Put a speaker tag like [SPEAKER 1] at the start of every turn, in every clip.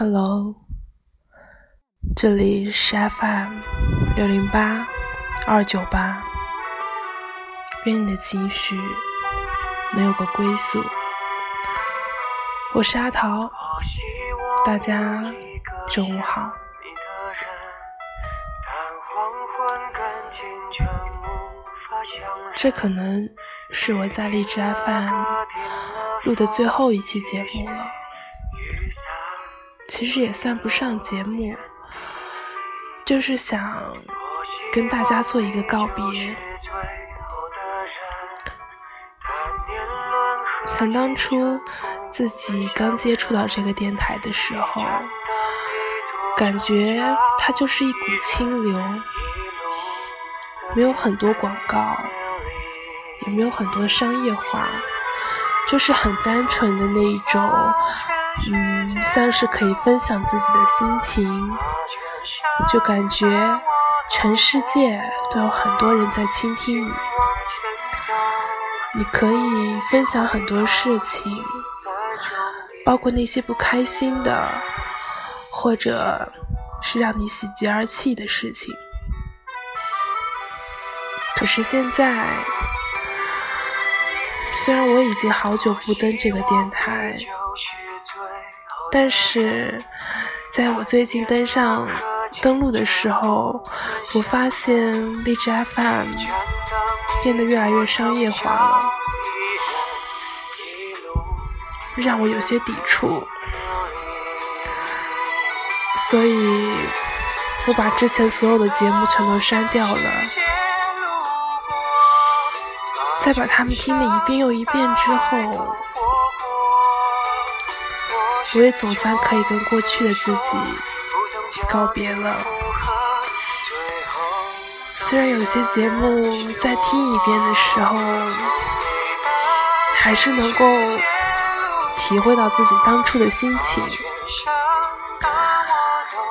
[SPEAKER 1] Hello，这里是 FM 六零八二九八，愿你的情绪能有个归宿。我是阿桃，大家中午好。这可能是我在荔枝 FM 录的最后一期节目了。其实也算不上节目，就是想跟大家做一个告别。想当初自己刚接触到这个电台的时候，感觉它就是一股清流，没有很多广告，也没有很多商业化，就是很单纯的那一种。嗯，像是可以分享自己的心情，就感觉全世界都有很多人在倾听你。你可以分享很多事情，包括那些不开心的，或者是让你喜极而泣的事情。可是现在，虽然我已经好久不登这个电台。但是，在我最近登上登录的时候，我发现荔枝 FM 变得越来越商业化了，让我有些抵触，所以我把之前所有的节目全都删掉了，在把它们听了一遍又一遍之后。我也总算可以跟过去的自己告别了。虽然有些节目再听一遍的时候，还是能够体会到自己当初的心情，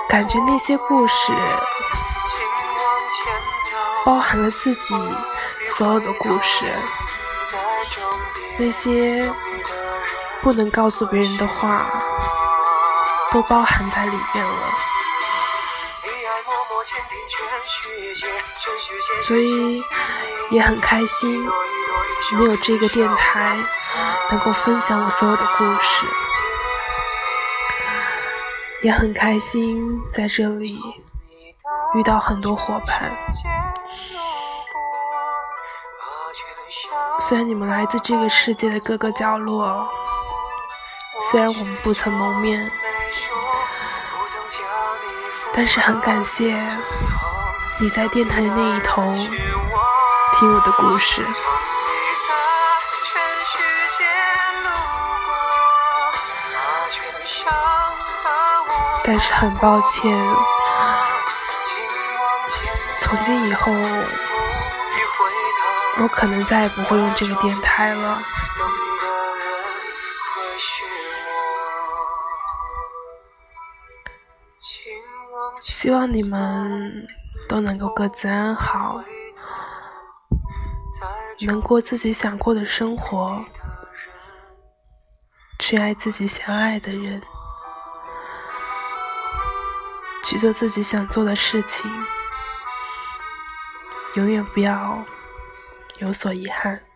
[SPEAKER 1] 感觉那些故事包含了自己所有的故事，那些。不能告诉别人的话，都包含在里面了。所以也很开心，能有这个电台，能够分享我所有的故事。也很开心在这里遇到很多伙伴。虽然你们来自这个世界的各个角落。虽然我们不曾谋面，但是很感谢你在电台的那一头听我的故事。但是很抱歉，从今以后，我可能再也不会用这个电台了。希望你们都能够各自安好，能过自己想过的生活，去爱自己想爱的人，去做自己想做的事情，永远不要有所遗憾。